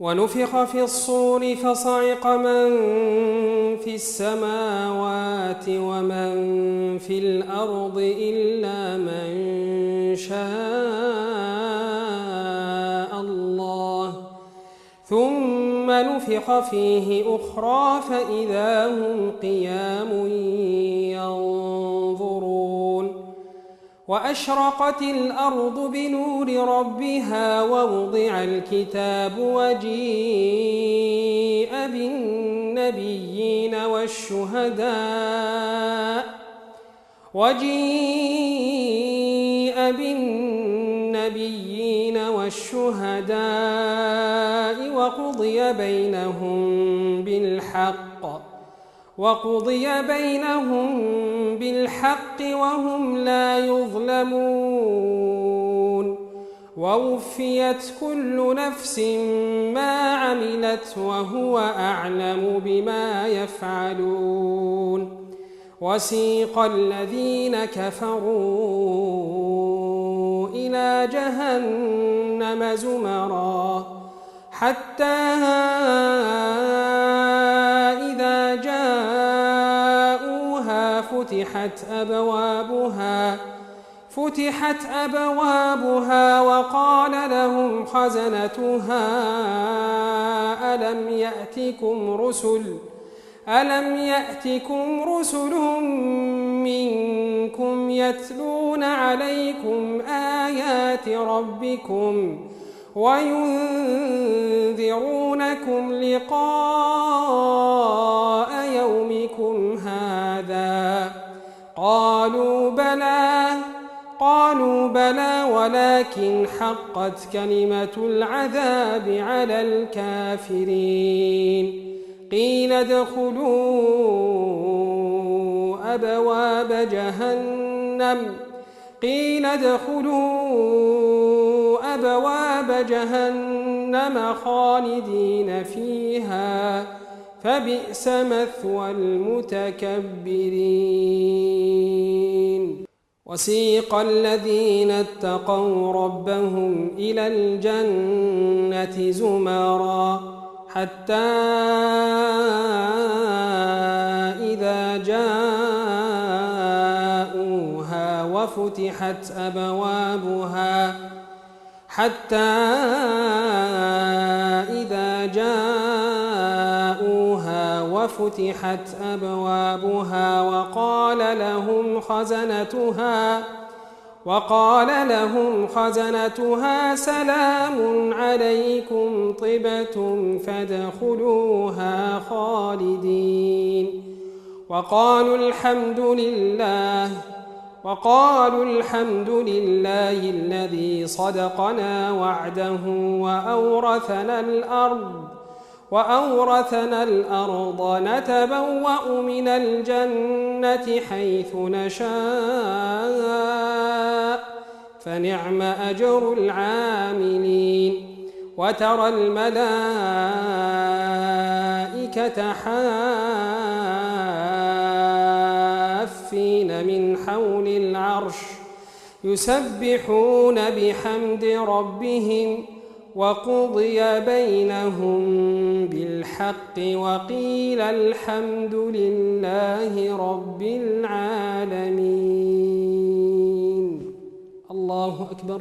ونفخ في الصور فصعق من في السماوات ومن في الأرض إلا من شاء الله. ثم نفخ فيه أخرى فإذا هم قيام وأشرقت الأرض بنور ربها ووضع الكتاب وجيء بالنبيين والشهداء وجيء بالنبيين والشهداء وقضي بينهم بالحق وقضي بينهم بالحق وهم لا يظلمون ووفيت كل نفس ما عملت وهو أعلم بما يفعلون وسيق الذين كفروا إلى جهنم زمرا حتى فتحت أبوابها فتحت أبوابها وقال لهم خزنتها ألم يأتكم رسل؟ ألم يأتكم رسل منكم يتلون عليكم آيات ربكم وينذرونكم لقاء يومكم هذا؟ قالوا بلى قالوا بلى ولكن حقت كلمة العذاب على الكافرين. قيل ادخلوا أبواب جهنم. قيل ادخلوا أبواب جهنم خالدين فيها. فبئس مثوى المتكبرين. وسيق الذين اتقوا ربهم إلى الجنة زمرا حتى إذا جاءوها وفتحت أبوابها حتى إذا جاءوها وفتحت أبوابها وقال لهم خزنتها وقال لهم خزنتها سلام عليكم طبتم فادخلوها خالدين. وقالوا الحمد لله وقالوا الحمد لله الذي صدقنا وعده وأورثنا الأرض وأورثنا الأرض نتبوأ من الجنة حيث نشاء فنعم أجر العاملين. وترى الملائكة حافين من حول العرش يسبحون بحمد ربهم. وقضي بينهم بالحق وقيل الحمد لله رب العالمين. الله أكبر.